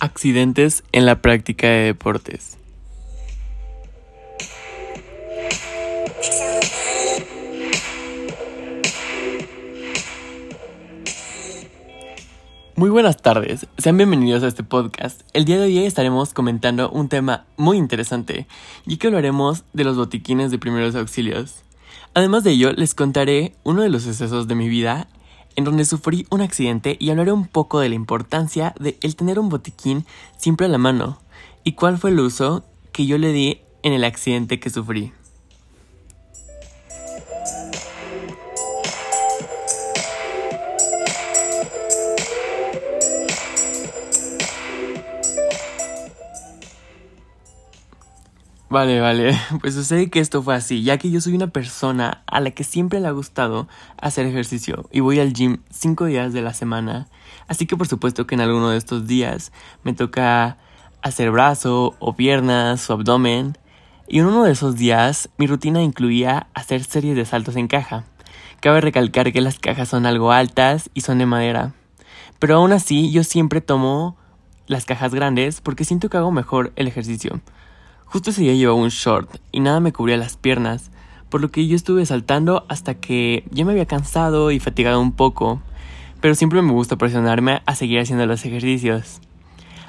Accidentes en la práctica de deportes. Muy buenas tardes, sean bienvenidos a este podcast. El día de hoy estaremos comentando un tema muy interesante, y que hablaremos de los botiquines de primeros auxilios. Además de ello, les contaré uno de los excesos de mi vida en donde sufrí un accidente y hablaré un poco de la importancia de el tener un botiquín siempre a la mano y cuál fue el uso que yo le di en el accidente que sufrí. Vale, vale. Pues sucede que esto fue así, ya que yo soy una persona a la que siempre le ha gustado hacer ejercicio y voy al gym cinco días de la semana. Así que por supuesto que en alguno de estos días me toca hacer brazo o piernas o abdomen. Y en uno de esos días mi rutina incluía hacer series de saltos en caja. Cabe recalcar que las cajas son algo altas y son de madera. Pero aún así yo siempre tomo las cajas grandes porque siento que hago mejor el ejercicio. Justo ese día llevaba un short y nada me cubría las piernas, por lo que yo estuve saltando hasta que ya me había cansado y fatigado un poco, pero siempre me gusta presionarme a seguir haciendo los ejercicios.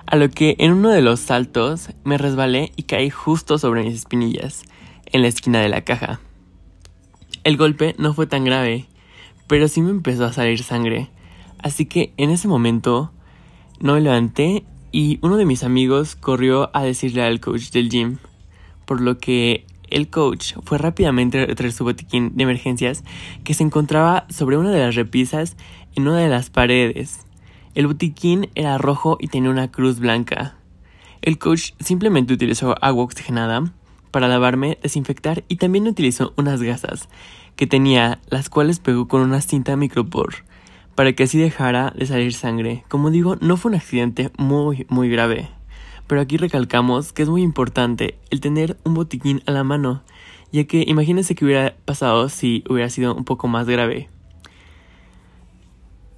A lo que en uno de los saltos me resbalé y caí justo sobre mis espinillas, en la esquina de la caja. El golpe no fue tan grave, pero sí me empezó a salir sangre, así que en ese momento no me levanté y uno de mis amigos corrió a decirle al coach del gym, por lo que el coach fue rápidamente a traer su botiquín de emergencias que se encontraba sobre una de las repisas en una de las paredes. El botiquín era rojo y tenía una cruz blanca. El coach simplemente utilizó agua oxigenada para lavarme, desinfectar y también utilizó unas gasas que tenía, las cuales pegó con una cinta micropor para que así dejara de salir sangre. Como digo, no fue un accidente muy, muy grave. Pero aquí recalcamos que es muy importante el tener un botiquín a la mano, ya que imagínense que hubiera pasado si hubiera sido un poco más grave.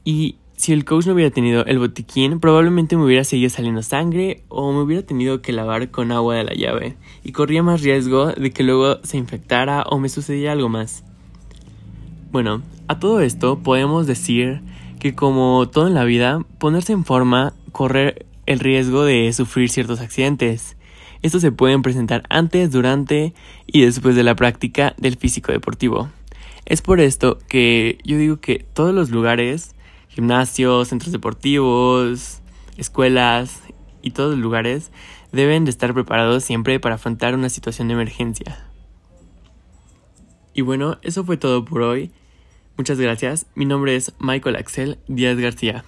Y si el coach no hubiera tenido el botiquín, probablemente me hubiera seguido saliendo sangre o me hubiera tenido que lavar con agua de la llave y corría más riesgo de que luego se infectara o me sucediera algo más. Bueno, a todo esto podemos decir que como todo en la vida, ponerse en forma correr el riesgo de sufrir ciertos accidentes. Estos se pueden presentar antes, durante y después de la práctica del físico deportivo. Es por esto que yo digo que todos los lugares, gimnasios, centros deportivos, escuelas y todos los lugares deben de estar preparados siempre para afrontar una situación de emergencia. Y bueno, eso fue todo por hoy. Muchas gracias. Mi nombre es Michael Axel Díaz García.